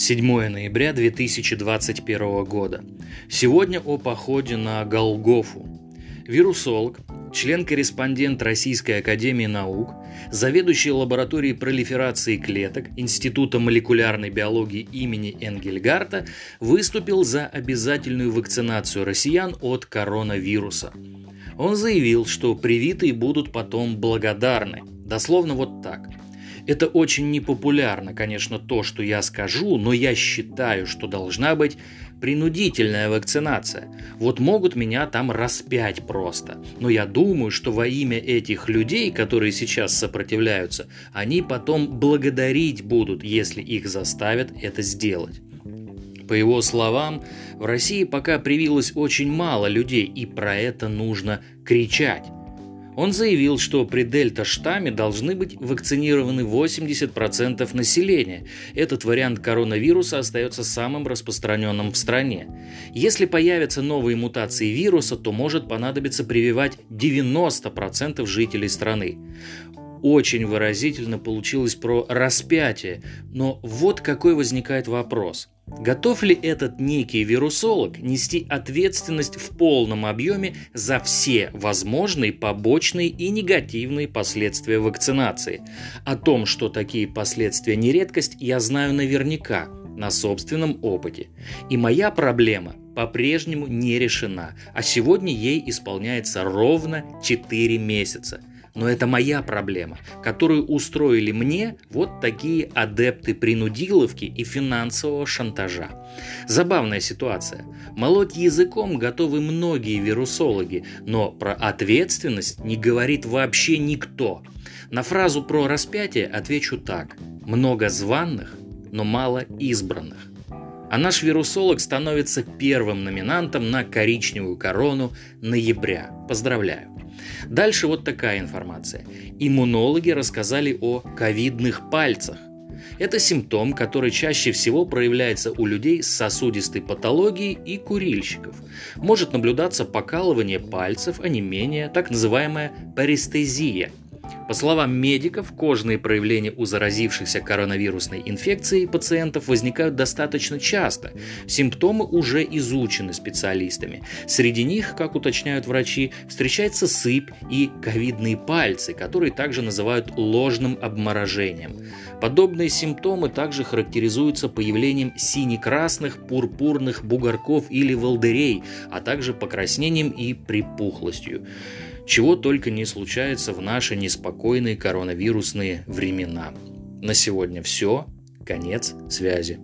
7 ноября 2021 года. Сегодня о походе на Голгофу. Вирусолог, член-корреспондент Российской Академии Наук, заведующий лабораторией пролиферации клеток Института молекулярной биологии имени Энгельгарта, выступил за обязательную вакцинацию россиян от коронавируса. Он заявил, что привитые будут потом благодарны. Дословно вот так – это очень непопулярно, конечно, то, что я скажу, но я считаю, что должна быть принудительная вакцинация. Вот могут меня там распять просто. Но я думаю, что во имя этих людей, которые сейчас сопротивляются, они потом благодарить будут, если их заставят это сделать. По его словам, в России пока привилось очень мало людей, и про это нужно кричать. Он заявил, что при дельта-штамме должны быть вакцинированы 80% населения. Этот вариант коронавируса остается самым распространенным в стране. Если появятся новые мутации вируса, то может понадобиться прививать 90% жителей страны очень выразительно получилось про распятие, но вот какой возникает вопрос. Готов ли этот некий вирусолог нести ответственность в полном объеме за все возможные побочные и негативные последствия вакцинации? О том, что такие последствия не редкость, я знаю наверняка на собственном опыте. И моя проблема по-прежнему не решена, а сегодня ей исполняется ровно 4 месяца – но это моя проблема, которую устроили мне вот такие адепты принудиловки и финансового шантажа. Забавная ситуация. Молоть языком готовы многие вирусологи, но про ответственность не говорит вообще никто. На фразу про распятие отвечу так. Много званных, но мало избранных. А наш вирусолог становится первым номинантом на коричневую корону ноября. Поздравляю. Дальше вот такая информация. Иммунологи рассказали о ковидных пальцах. Это симптом, который чаще всего проявляется у людей с сосудистой патологией и курильщиков. Может наблюдаться покалывание пальцев, а так называемая парестезия – по словам медиков, кожные проявления у заразившихся коронавирусной инфекцией пациентов возникают достаточно часто. Симптомы уже изучены специалистами. Среди них, как уточняют врачи, встречается сыпь и ковидные пальцы, которые также называют ложным обморожением. Подобные симптомы также характеризуются появлением сине-красных, пурпурных бугорков или волдырей, а также покраснением и припухлостью. Чего только не случается в наши неспокойные коронавирусные времена. На сегодня все. Конец связи.